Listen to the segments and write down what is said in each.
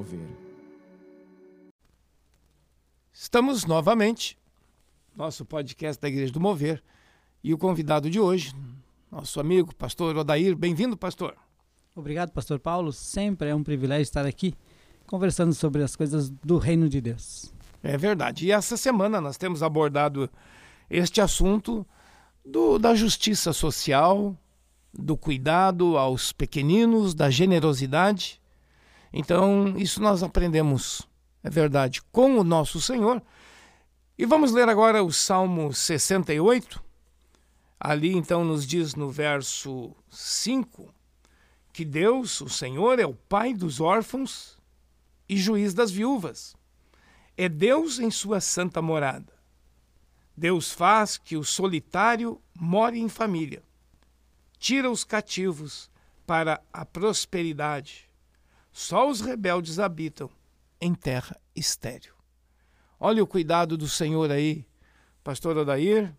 Mover. Estamos novamente, nosso podcast da Igreja do Mover, e o convidado de hoje, nosso amigo, pastor Odair. Bem-vindo, pastor. Obrigado, pastor Paulo. Sempre é um privilégio estar aqui conversando sobre as coisas do reino de Deus. É verdade. E essa semana nós temos abordado este assunto do, da justiça social, do cuidado aos pequeninos, da generosidade. Então, isso nós aprendemos, é verdade, com o nosso Senhor. E vamos ler agora o Salmo 68. Ali então nos diz no verso 5 que Deus, o Senhor, é o Pai dos órfãos e juiz das viúvas. É Deus em sua santa morada. Deus faz que o solitário more em família tira os cativos para a prosperidade. Só os rebeldes habitam em terra estéril. Olha o cuidado do Senhor aí, pastor Odair,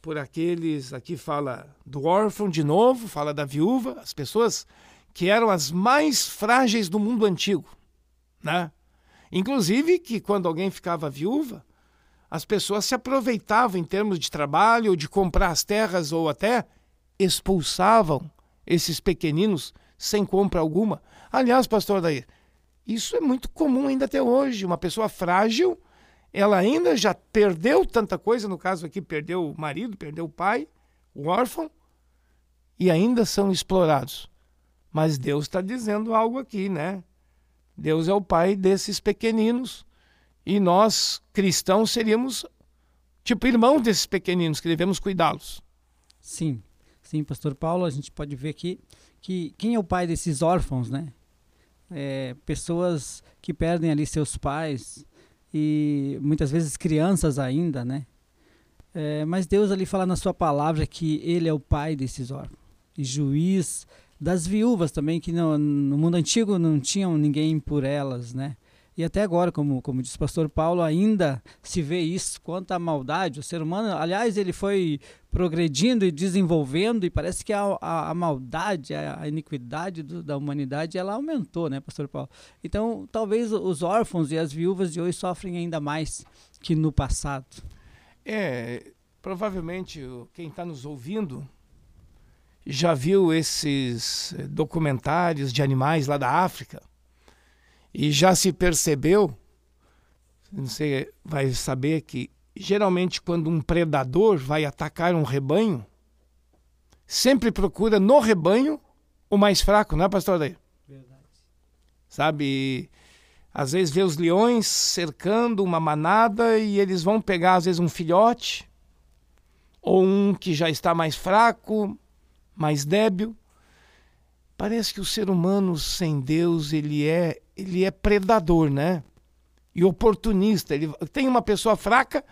por aqueles, aqui fala do órfão de novo, fala da viúva, as pessoas que eram as mais frágeis do mundo antigo, né? Inclusive que quando alguém ficava viúva, as pessoas se aproveitavam em termos de trabalho, ou de comprar as terras ou até expulsavam esses pequeninos sem compra alguma. Aliás, pastor Daí, isso é muito comum ainda até hoje. Uma pessoa frágil, ela ainda já perdeu tanta coisa, no caso aqui, perdeu o marido, perdeu o pai, o órfão, e ainda são explorados. Mas Deus está dizendo algo aqui, né? Deus é o pai desses pequeninos e nós, cristãos, seríamos tipo irmãos desses pequeninos, que devemos cuidá-los. Sim. Sim, pastor Paulo, a gente pode ver aqui que quem é o pai desses órfãos, né? É, pessoas que perdem ali seus pais e muitas vezes crianças ainda, né? É, mas Deus ali fala na sua palavra que Ele é o pai desses órfãos e juiz das viúvas também que no, no mundo antigo não tinham ninguém por elas, né? E até agora, como, como disse o pastor Paulo, ainda se vê isso quanto à maldade. O ser humano, aliás, ele foi progredindo e desenvolvendo, e parece que a, a, a maldade, a, a iniquidade do, da humanidade, ela aumentou, né, pastor Paulo? Então, talvez os órfãos e as viúvas de hoje sofrem ainda mais que no passado. É, provavelmente quem está nos ouvindo já viu esses eh, documentários de animais lá da África e já se percebeu, você vai saber que geralmente quando um predador vai atacar um rebanho, sempre procura no rebanho o mais fraco, não é, pastor? Verdade. Sabe, às vezes vê os leões cercando uma manada e eles vão pegar às vezes um filhote ou um que já está mais fraco, mais débil. Parece que o ser humano sem Deus, ele é ele é predador, né? E oportunista. Ele tem uma pessoa fraca,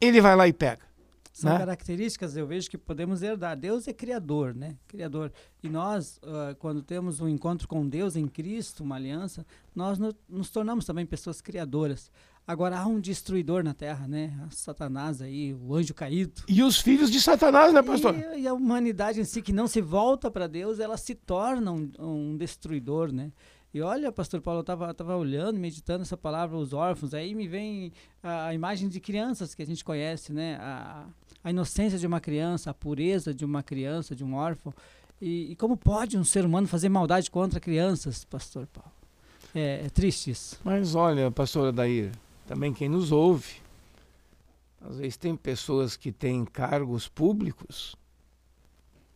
ele vai lá e pega. São né? características, eu vejo, que podemos herdar. Deus é criador, né? Criador. E nós, uh, quando temos um encontro com Deus em Cristo, uma aliança, nós no, nos tornamos também pessoas criadoras. Agora há um destruidor na Terra, né? Satanás aí, o anjo caído. E os filhos de Satanás, né, pastor? E, e a humanidade em si que não se volta para Deus, ela se torna um, um destruidor, né? E olha, pastor Paulo, eu estava tava olhando, meditando essa palavra, os órfãos, aí me vem a, a imagem de crianças que a gente conhece, né? A, a inocência de uma criança, a pureza de uma criança, de um órfão. E, e como pode um ser humano fazer maldade contra crianças, pastor Paulo? É, é triste isso. Mas olha, pastor Adair, também quem nos ouve, às vezes tem pessoas que têm cargos públicos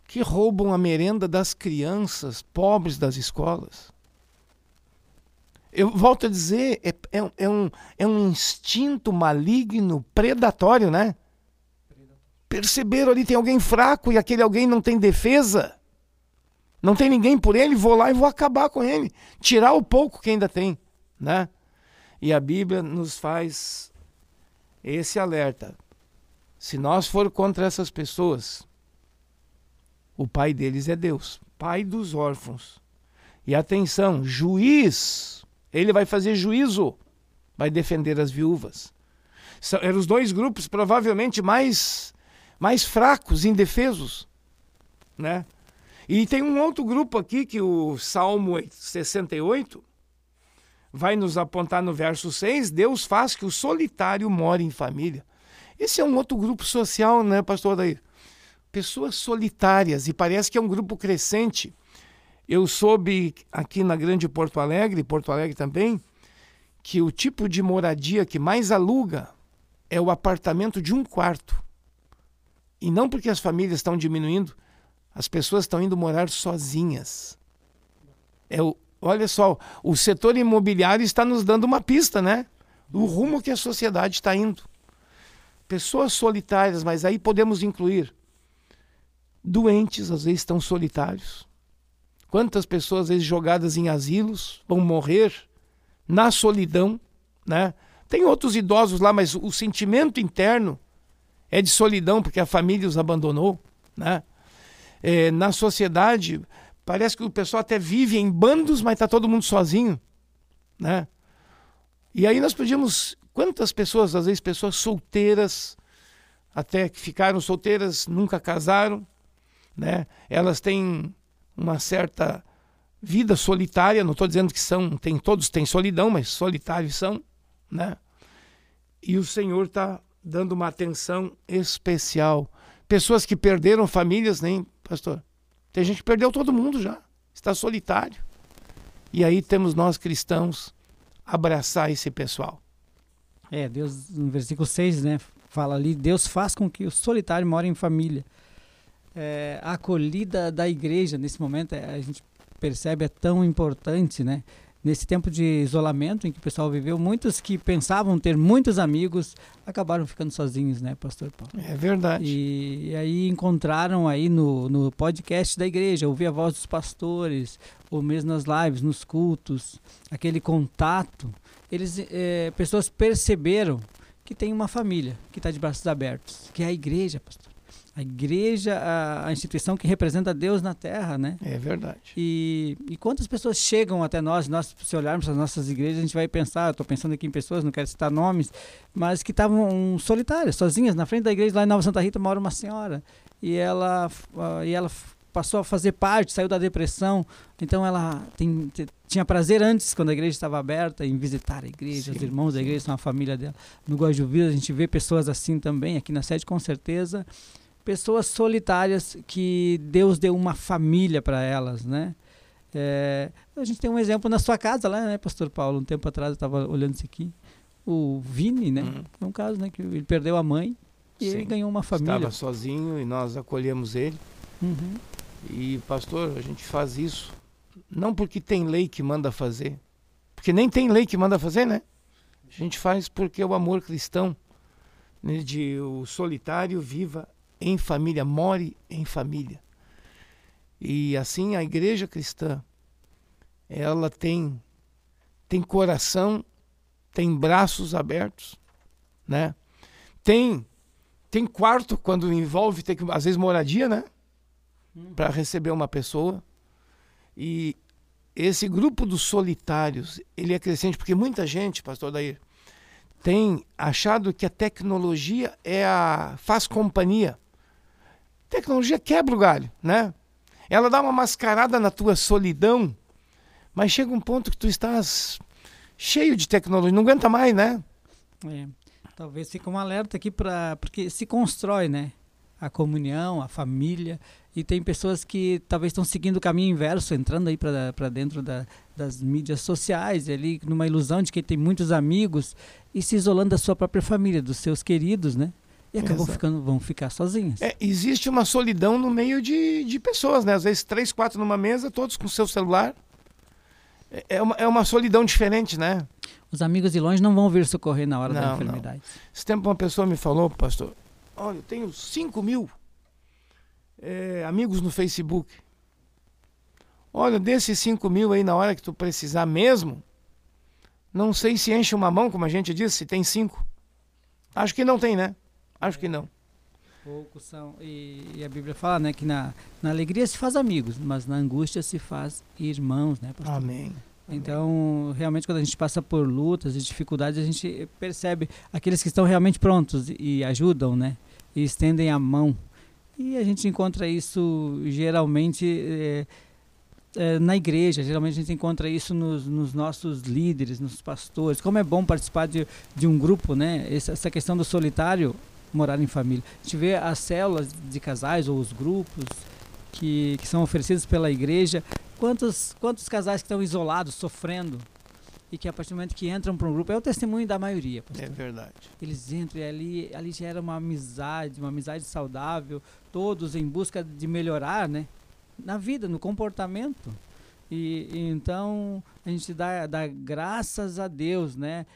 que roubam a merenda das crianças pobres das escolas. Eu volto a dizer, é, é, é, um, é um instinto maligno, predatório, né? Perceberam ali, tem alguém fraco e aquele alguém não tem defesa. Não tem ninguém por ele, vou lá e vou acabar com ele. Tirar o pouco que ainda tem, né? E a Bíblia nos faz esse alerta. Se nós for contra essas pessoas, o pai deles é Deus, pai dos órfãos. E atenção, juiz ele vai fazer juízo, vai defender as viúvas. São, eram os dois grupos provavelmente mais, mais fracos, indefesos. Né? E tem um outro grupo aqui que o Salmo 68, vai nos apontar no verso 6, Deus faz que o solitário more em família. Esse é um outro grupo social, né, pastor Daí? Pessoas solitárias, e parece que é um grupo crescente. Eu soube aqui na Grande Porto Alegre, Porto Alegre também, que o tipo de moradia que mais aluga é o apartamento de um quarto. E não porque as famílias estão diminuindo, as pessoas estão indo morar sozinhas. É o, olha só, o setor imobiliário está nos dando uma pista, né? O rumo que a sociedade está indo. Pessoas solitárias, mas aí podemos incluir doentes, às vezes estão solitários. Quantas pessoas, às vezes, jogadas em asilos, vão morrer na solidão, né? Tem outros idosos lá, mas o sentimento interno é de solidão, porque a família os abandonou, né? É, na sociedade, parece que o pessoal até vive em bandos, mas está todo mundo sozinho, né? E aí nós podíamos, quantas pessoas, às vezes pessoas solteiras, até que ficaram solteiras, nunca casaram, né? Elas têm uma certa vida solitária, não estou dizendo que são, tem todos têm solidão, mas solitários são, né? E o Senhor está dando uma atenção especial. Pessoas que perderam famílias, nem, pastor? Tem gente que perdeu todo mundo já, está solitário. E aí temos nós cristãos abraçar esse pessoal. É, Deus, no versículo 6, né, fala ali, Deus faz com que o solitário more em família. É, a acolhida da igreja nesse momento, é, a gente percebe, é tão importante, né? nesse tempo de isolamento em que o pessoal viveu, muitos que pensavam ter muitos amigos acabaram ficando sozinhos, né, Pastor Paulo? É verdade. E, e aí encontraram aí no, no podcast da igreja, ouvir a voz dos pastores, ou mesmo nas lives, nos cultos, aquele contato. Eles, é, pessoas perceberam que tem uma família que está de braços abertos, que é a igreja, pastor a igreja, a, a, instituição que representa Deus na terra, né? É verdade. E, e quantas pessoas chegam até nós, nós, se olharmos as nossas igrejas, a gente vai pensar, estou pensando aqui em pessoas, não quero citar nomes, mas que estavam solitárias, sozinhas, na frente da igreja, lá em Nova Santa Rita, mora uma senhora, e ela, uh, e ela passou a fazer parte, saiu da depressão, então ela tem, tinha prazer antes, quando a igreja estava aberta, em visitar a igreja, sim, os irmãos sim. da igreja são a família dela. No Guajuvira a gente vê pessoas assim também, aqui na sede com certeza, pessoas solitárias que Deus deu uma família para elas, né? É, a gente tem um exemplo na sua casa lá, né, Pastor Paulo? Um tempo atrás eu estava olhando isso aqui. O Vini, né? Uhum. É um caso, né? Que ele perdeu a mãe e Sim. ele ganhou uma família. Estava sozinho e nós acolhemos ele. Uhum. E, pastor, a gente faz isso não porque tem lei que manda fazer, porque nem tem lei que manda fazer, né? A gente faz porque o amor cristão né, de o solitário viva em família, more em família. E assim a igreja cristã, ela tem tem coração, tem braços abertos, né? Tem tem quarto quando envolve tem que às vezes moradia, né? Hum. Para receber uma pessoa. E esse grupo dos solitários, ele é crescente porque muita gente, pastor Daí, tem achado que a tecnologia é a faz companhia. Tecnologia quebra o galho, né? Ela dá uma mascarada na tua solidão, mas chega um ponto que tu estás cheio de tecnologia, não aguenta mais, né? É, talvez fique um alerta aqui para porque se constrói, né? A comunhão, a família e tem pessoas que talvez estão seguindo o caminho inverso, entrando aí para dentro da, das mídias sociais, ali numa ilusão de que tem muitos amigos e se isolando da sua própria família, dos seus queridos, né? E acabam ficando, vão ficar sozinhas. É, existe uma solidão no meio de, de pessoas, né? Às vezes três, quatro numa mesa, todos com seu celular. É, é uma, é uma solidão diferente, né? Os amigos de longe não vão vir socorrer na hora não, da enfermidade. Não. Esse tempo uma pessoa me falou, pastor, olha, eu tenho 5 mil é, amigos no Facebook. Olha, desses 5 mil aí, na hora que tu precisar mesmo, não sei se enche uma mão, como a gente disse, se tem cinco. Acho que não tem, né? Acho que não. Poucos são. E, e, a Bíblia fala, né, que na, na alegria se faz amigos, mas na angústia se faz irmãos, né, pastor? Amém. Então, realmente, quando a gente passa por lutas e dificuldades, a gente percebe aqueles que estão realmente prontos e ajudam, né? E estendem a mão. E a gente encontra isso geralmente é, é, na igreja, geralmente a gente encontra isso nos, nos, nossos líderes, nos pastores. Como é bom participar de, de um grupo, né? Essa, essa questão do solitário, morar em família. A gente vê as células de casais ou os grupos que, que são oferecidos pela igreja. Quantos, quantos casais que estão isolados, sofrendo, e que a partir do momento que entram para um grupo, é o testemunho da maioria. Pastor. É verdade. Eles entram e ali, ali gera uma amizade, uma amizade saudável, todos em busca de melhorar, né? Na vida, no comportamento. E, e então a gente dá, dá graças a Deus, né?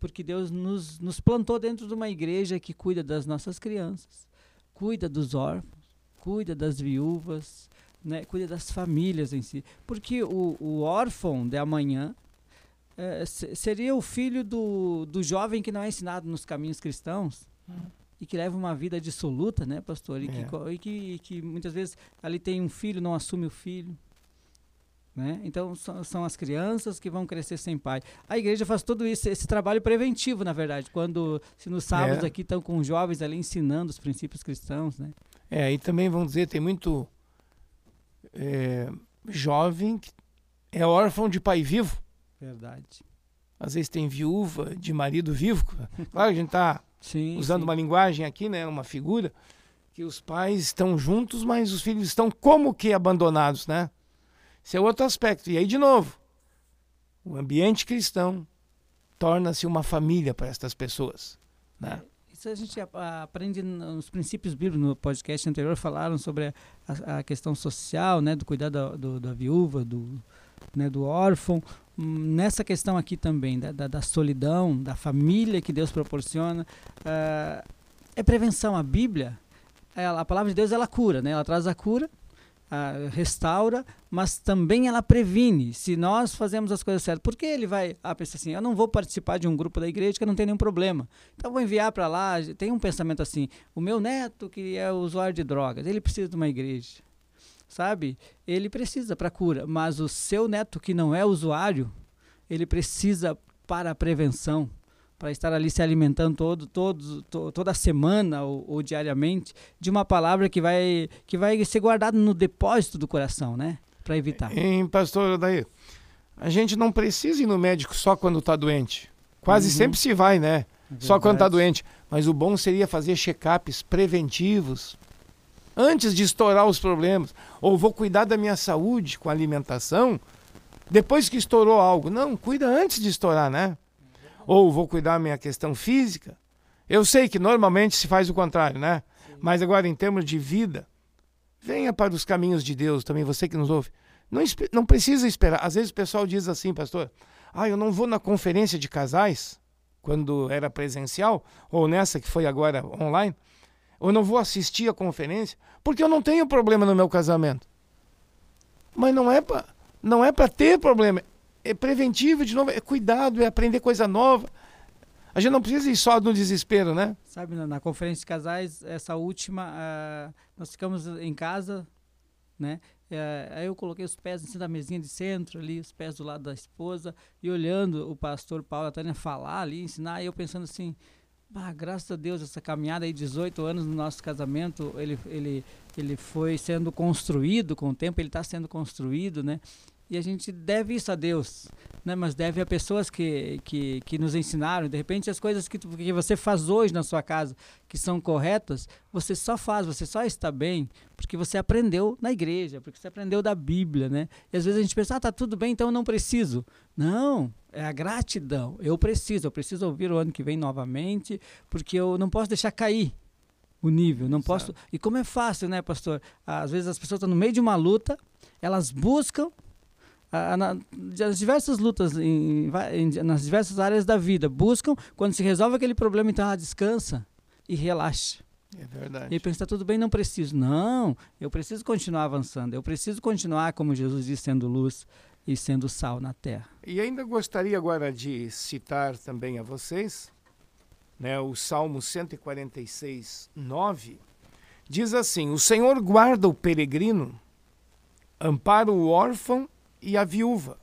Porque Deus nos, nos plantou dentro de uma igreja que cuida das nossas crianças, cuida dos órfãos, cuida das viúvas, né? cuida das famílias em si. Porque o, o órfão de amanhã é, seria o filho do, do jovem que não é ensinado nos caminhos cristãos uhum. e que leva uma vida dissoluta, né, pastor? E, é. que, e que, e que muitas vezes ali tem um filho, não assume o filho. Né? Então são, são, as crianças que vão crescer sem pai. A igreja faz todo isso, esse trabalho preventivo, na verdade, quando se nos sábados é. aqui estão com jovens ali ensinando os princípios cristãos, né? É, e também vamos dizer, tem muito é, jovem que é órfão de pai vivo. Verdade. Às vezes tem viúva de marido vivo. Claro, a gente está usando sim. uma linguagem aqui, né, uma figura, que os pais estão juntos, mas os filhos estão como que abandonados, né? Esse é outro aspecto. E aí, de novo, o ambiente cristão torna-se uma família para estas pessoas. Né? É, isso a gente aprende nos princípios bíblicos. No podcast anterior falaram sobre a, a questão social, né, do cuidado da, do, da viúva, do, né, do órfão, nessa questão aqui também, da, da, da, solidão, da família que Deus proporciona, uh, é prevenção. A Bíblia, ela, a palavra de Deus, ela cura, né? ela traz a cura, uh, restaura, mas também ela previne. Se nós fazemos as coisas certas, porque ele vai ah, pensar assim: eu não vou participar de um grupo da igreja que não tem nenhum problema, então vou enviar para lá. Tem um pensamento assim: o meu neto que é usuário de drogas, ele precisa de uma igreja sabe? Ele precisa para cura, mas o seu neto que não é usuário, ele precisa para a prevenção, para estar ali se alimentando todo, todo, to, toda semana ou, ou, diariamente de uma palavra que vai, que vai ser guardada no depósito do coração, né? Para evitar. Em pastor daí, a gente não precisa ir no médico só quando está doente. Quase uhum. sempre se vai, né? É só quando está doente. Mas o bom seria fazer check-ups preventivos antes de estourar os problemas. Ou vou cuidar da minha saúde com alimentação depois que estourou algo. Não, cuida antes de estourar, né? Ou vou cuidar da minha questão física. Eu sei que normalmente se faz o contrário, né? Mas agora, em termos de vida, venha para os caminhos de Deus também, você que nos ouve. Não, não precisa esperar. Às vezes o pessoal diz assim, pastor, ah, eu não vou na conferência de casais, quando era presencial, ou nessa que foi agora online ou não vou assistir a conferência, porque eu não tenho problema no meu casamento. Mas não é para não é para ter problema, é preventivo de novo, é cuidado, é aprender coisa nova. A gente não precisa ir só no desespero, né? Sabe, na, conferência de casais, essa última, uh, nós ficamos em casa, né? Uh, aí eu coloquei os pés em cima da mesinha de centro ali, os pés do lado da esposa, e olhando o pastor Paulo Antônio falar ali, ensinar, e eu pensando assim, graças a Deus, essa caminhada aí, 18 anos no nosso casamento, ele, ele, ele foi sendo construído com o tempo, ele está sendo construído, né? E a gente deve isso a Deus, né? Mas deve a pessoas que, que, que nos ensinaram. De repente, as coisas que, que você faz hoje na sua casa, que são corretas, você só faz, você só está bem, porque você aprendeu na igreja, porque você aprendeu da Bíblia, né? E às vezes a gente pensa, ah, tá tudo bem, então eu não preciso. Não, é a gratidão. Eu preciso, eu preciso ouvir o ano que vem novamente, porque eu não posso deixar cair o nível, não posso. E como é fácil, né, pastor? Às vezes as pessoas estão no meio de uma luta, elas buscam nas diversas lutas, em, em, nas diversas áreas da vida, buscam, quando se resolve aquele problema, então ela descansa e relaxa. É verdade. E pensa, tá tudo bem, não preciso. Não, eu preciso continuar avançando, eu preciso continuar, como Jesus disse, sendo luz e sendo sal na terra. E ainda gostaria agora de citar também a vocês, né, o Salmo 146, 9, diz assim: O Senhor guarda o peregrino, ampara o órfão e a viúva,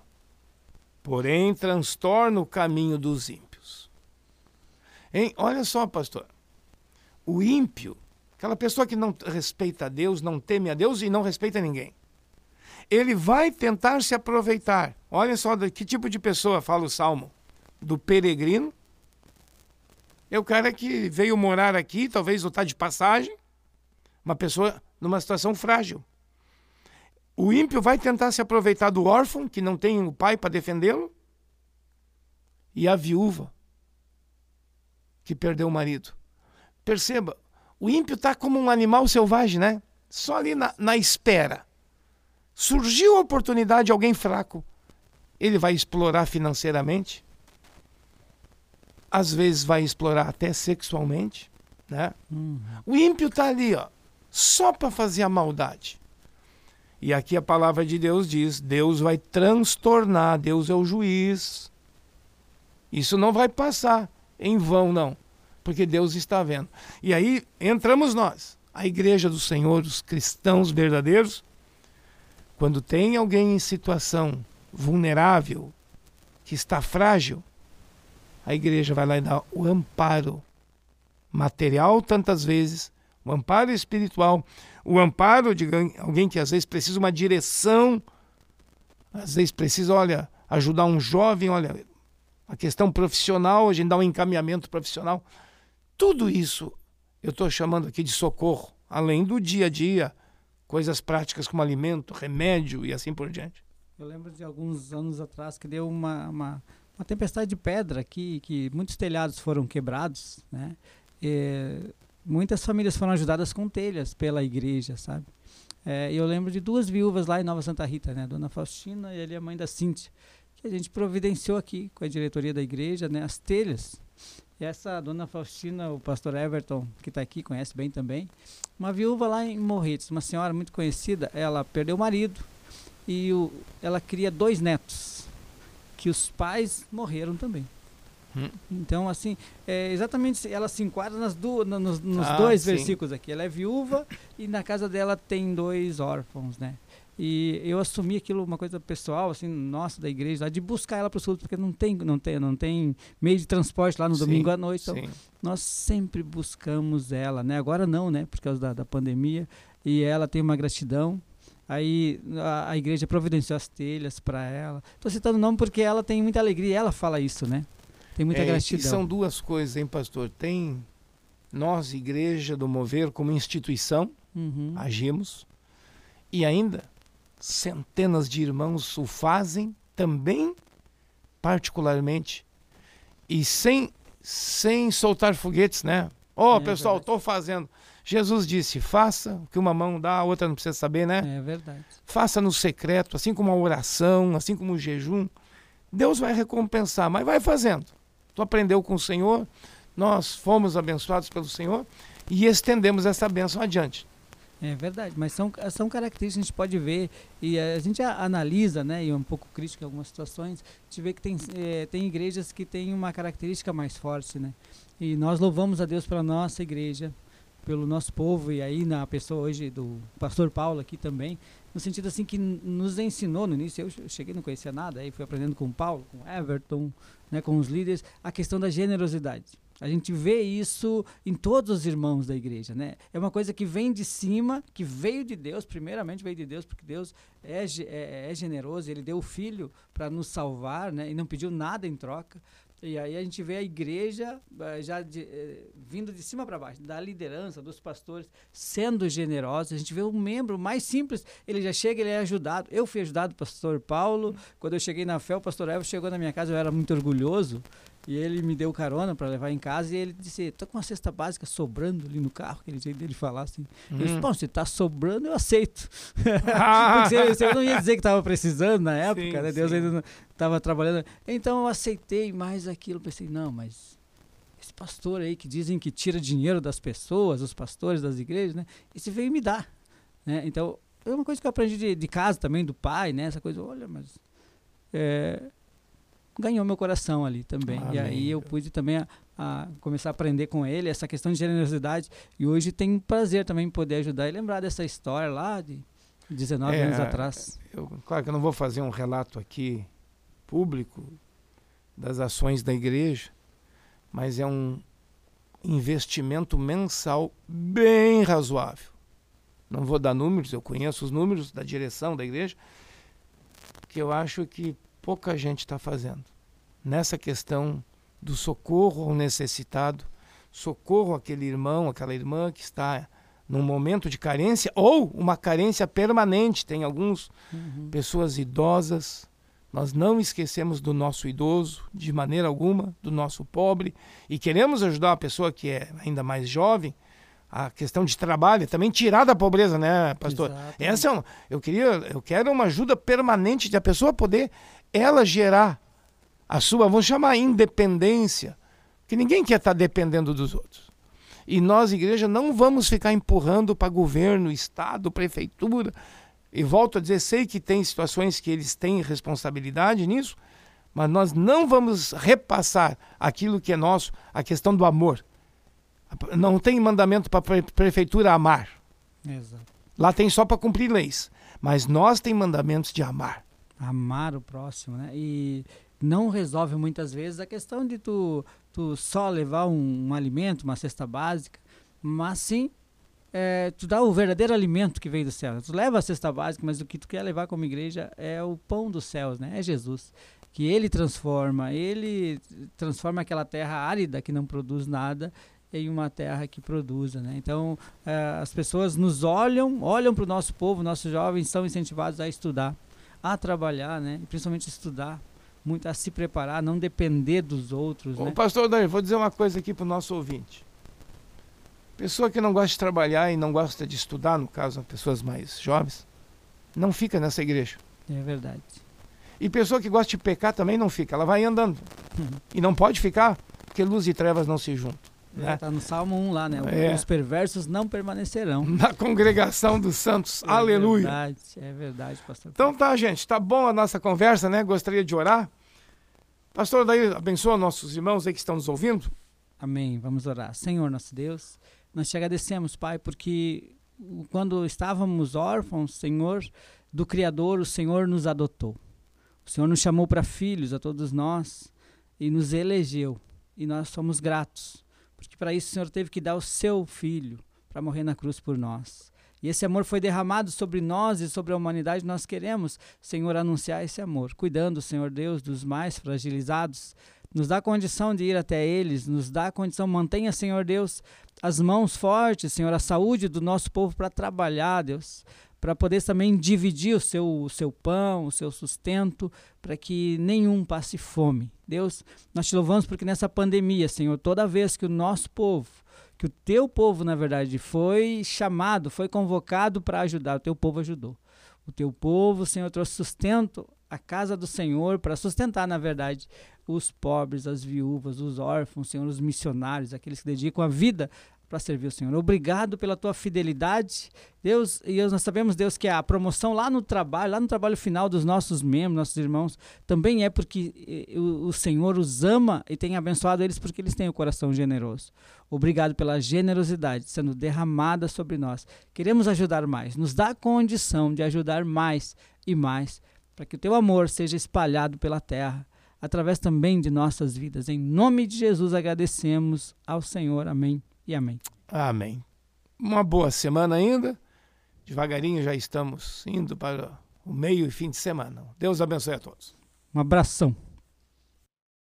porém transtorna o caminho dos ímpios. Hein? Olha só, pastor. O ímpio, aquela pessoa que não respeita a Deus, não teme a Deus e não respeita ninguém. ele vai tentar se aproveitar. Olha só de que tipo de pessoa fala o salmo: do peregrino. É o cara que veio morar aqui, talvez ou está de passagem, uma pessoa numa situação frágil. O ímpio vai tentar se aproveitar do órfão, que não tem o pai para defendê-lo, e a viúva, que perdeu o marido. Perceba, o ímpio está como um animal selvagem, né? Só ali na, na espera. Surgiu a oportunidade, alguém fraco, ele vai explorar financeiramente, às vezes vai explorar até sexualmente, né? Uhum. O ímpio está ali, ó, só para fazer a maldade. E aqui a palavra de Deus diz: Deus vai transtornar, Deus é o juiz. Isso não vai passar em vão, não, porque Deus está vendo. E aí entramos nós, a igreja do Senhor, os cristãos verdadeiros, quando tem alguém em situação vulnerável, que está frágil, a igreja vai lá e dá o amparo material, tantas vezes, o amparo espiritual, o amparo de alguém que às vezes precisa uma direção, às vezes precisa, olha, ajudar um jovem, olha, a questão profissional, a gente dá um encaminhamento profissional. Tudo isso eu estou chamando aqui de socorro, além do dia a dia, coisas práticas como alimento, remédio e assim por diante. Eu lembro de alguns anos atrás que deu uma, uma, uma tempestade de pedra aqui, que muitos telhados foram quebrados, né? E, muitas famílias foram ajudadas com telhas pela igreja, sabe? É, eu lembro de duas viúvas lá em Nova Santa Rita, né? Dona Faustina e ali a mãe da Cíntia, que a gente providenciou aqui com a diretoria da igreja, né? As telhas. E essa Dona Faustina, o pastor Everton, que está aqui, conhece bem também, uma viúva lá em Morretes, uma senhora muito conhecida, ela perdeu o marido e o, ela cria dois netos, que os pais morreram também. Hum. Então, assim, é exatamente, ela se enquadra nas do, nos, nos ah, dois sim. versículos aqui. Ela é viúva e na casa dela tem dois órfãos, né? E eu assumi aquilo uma coisa pessoal, assim, nossa, da igreja, de buscar ela para os cultos, porque não tem, não tem, não tem meio de transporte lá no sim, domingo à noite. Então, sim. nós sempre buscamos ela, né? Agora não, né? Por causa da, da pandemia. E ela tem uma gratidão. Aí a, a igreja providenciou as telhas para ela. Estou citando o nome porque ela tem muita alegria. Ela fala isso, né? Tem muita é, gratidão. são duas coisas, hein, pastor? Tem nós, Igreja do Mover, como instituição, uhum. agimos, e ainda centenas de irmãos o fazem também, particularmente, e sem, sem soltar foguetes, né? Ó, oh, é pessoal, estou fazendo. Jesus disse: faça o que uma mão dá, a outra não precisa saber, né? É verdade. Faça no secreto, assim como a oração, assim como o jejum. Deus vai recompensar, mas vai fazendo. Tu aprendeu com o Senhor, nós fomos abençoados pelo Senhor e estendemos essa bênção adiante. É verdade, mas são, são características que a gente pode ver e a gente analisa, né, e é um pouco crítico em algumas situações, a gente vê que tem, é, tem igrejas que têm uma característica mais forte, né? E nós louvamos a Deus pela nossa igreja, pelo nosso povo e aí na pessoa hoje do pastor Paulo aqui também, no sentido assim que nos ensinou no início, eu cheguei não conhecia nada, aí fui aprendendo com o Paulo, com o Everton, né, com os líderes, a questão da generosidade. A gente vê isso em todos os irmãos da igreja, né? É uma coisa que vem de cima, que veio de Deus, primeiramente veio de Deus, porque Deus é, é, é generoso, Ele deu o Filho para nos salvar, né? E não pediu nada em troca. E aí a gente vê a igreja eh, já de, eh, vindo de cima para baixo, da liderança, dos pastores, sendo generosa. A gente vê um membro mais simples, ele já chega, ele é ajudado. Eu fui ajudado, pastor Paulo. Quando eu cheguei na fé, o pastor Evo chegou na minha casa, eu era muito orgulhoso. E ele me deu carona para levar em casa e ele disse: tô com uma cesta básica sobrando ali no carro, aquele jeito dele falar assim. Hum. Eu disse: bom, se tá sobrando, eu aceito. Ah. Porque você, não ia dizer que tava precisando na época, sim, né? Deus sim. ainda não tava trabalhando. Então eu aceitei mais aquilo. Pensei: não, mas esse pastor aí que dizem que tira dinheiro das pessoas, os pastores das igrejas, né? Esse veio me dar. Né? Então, é uma coisa que eu aprendi de, de casa também, do pai, né? Essa coisa, olha, mas. É, ganhou meu coração ali também. Amém. E aí eu pude também a, a, começar a aprender com ele essa questão de generosidade. E hoje tenho prazer também em poder ajudar e lembrar dessa história lá de 19 é, anos atrás. Eu, claro que eu não vou fazer um relato aqui público das ações da igreja, mas é um investimento mensal bem razoável. Não vou dar números, eu conheço os números da direção da igreja, que eu acho que pouca gente está fazendo nessa questão do socorro ao necessitado, socorro àquele irmão, aquela irmã que está num momento de carência ou uma carência permanente. Tem algumas uhum. pessoas idosas. Nós não esquecemos do nosso idoso de maneira alguma, do nosso pobre e queremos ajudar a pessoa que é ainda mais jovem. A questão de trabalho, também tirar da pobreza, né, pastor? Essa é uma, eu queria, eu quero uma ajuda permanente de a pessoa poder ela gerar a sua, vamos chamar independência, que ninguém quer estar dependendo dos outros. E nós, igreja, não vamos ficar empurrando para governo, estado, prefeitura. E volto a dizer, sei que tem situações que eles têm responsabilidade nisso, mas nós não vamos repassar aquilo que é nosso, a questão do amor. Não tem mandamento para a prefeitura amar. Exato. Lá tem só para cumprir leis. Mas nós tem mandamentos de amar. Amar o próximo, né? E não resolve muitas vezes a questão de tu, tu só levar um, um alimento, uma cesta básica, mas sim é, tu dá o verdadeiro alimento que vem do céu. Tu leva a cesta básica, mas o que tu quer levar como igreja é o pão dos céus, né? É Jesus. Que ele transforma, ele transforma aquela terra árida que não produz nada em uma terra que produza, né? Então, é, as pessoas nos olham, olham para o nosso povo, nossos jovens são incentivados a estudar, a trabalhar, né? Principalmente estudar, muito a se preparar, não depender dos outros. Ô, né? Pastor Daí, vou dizer uma coisa aqui para o nosso ouvinte. Pessoa que não gosta de trabalhar e não gosta de estudar, no caso, pessoas mais jovens, não fica nessa igreja. É verdade. E pessoa que gosta de pecar também não fica, ela vai andando. Uhum. E não pode ficar, porque luz e trevas não se juntam. Né? Está no Salmo 1 lá, né? É. Os perversos não permanecerão. Na congregação dos santos. É Aleluia. É verdade, é verdade, pastor. Então tá, gente. Tá bom a nossa conversa, né? Gostaria de orar. Pastor, daí abençoa nossos irmãos aí que estão nos ouvindo. Amém. Vamos orar. Senhor, nosso Deus, nós te agradecemos, Pai, porque quando estávamos órfãos, Senhor, do Criador, o Senhor nos adotou. O Senhor nos chamou para filhos, a todos nós, e nos elegeu. E nós somos gratos porque para isso o Senhor teve que dar o seu filho para morrer na cruz por nós. E esse amor foi derramado sobre nós e sobre a humanidade. Nós queremos, Senhor, anunciar esse amor, cuidando, Senhor Deus, dos mais fragilizados. Nos dá condição de ir até eles, nos dá condição, mantenha, Senhor Deus, as mãos fortes, Senhor, a saúde do nosso povo para trabalhar, Deus, para poder também dividir o seu, o seu pão, o seu sustento, para que nenhum passe fome. Deus, nós te louvamos porque nessa pandemia, Senhor, toda vez que o nosso povo, que o teu povo, na verdade, foi chamado, foi convocado para ajudar, o teu povo ajudou. O teu povo, Senhor, trouxe sustento à casa do Senhor para sustentar, na verdade, os pobres, as viúvas, os órfãos, Senhor, os missionários, aqueles que dedicam a vida para servir o Senhor. Obrigado pela tua fidelidade, Deus. E nós sabemos, Deus, que a promoção lá no trabalho, lá no trabalho final dos nossos membros, nossos irmãos, também é porque o, o Senhor os ama e tem abençoado eles porque eles têm o coração generoso. Obrigado pela generosidade sendo derramada sobre nós. Queremos ajudar mais. Nos dá condição de ajudar mais e mais para que o teu amor seja espalhado pela terra através também de nossas vidas. Em nome de Jesus agradecemos ao Senhor. Amém e amém. Amém. Uma boa semana ainda. Devagarinho já estamos indo para o meio e fim de semana. Deus abençoe a todos. Um abração.